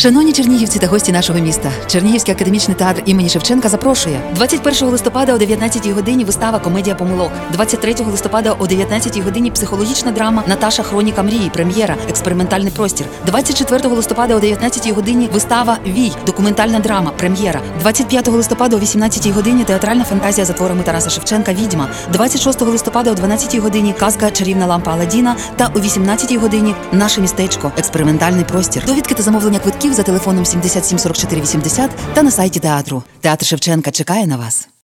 Шановні чернігівці та гості нашого міста, Чернігівський академічний театр імені Шевченка запрошує 21 листопада о 19 годині вистава Комедія помилок. 23 листопада о 19 годині психологічна драма Наташа Хроніка мрії. Прем'єра Експериментальний простір. 24 листопада о 19 годині вистава Вій. Документальна драма. Прем'єра. 25 листопада о 18 годині театральна фантазія за творами Тараса Шевченка. Відьма. 26 листопада о 12 годині казка Чарівна лампа Аладдіна та о 18 годині наше містечко. Експериментальний простір. Довідки та замовлення квитків за телефоном 77 44 80 та на сайті театру. Театр Шевченка чекає на вас.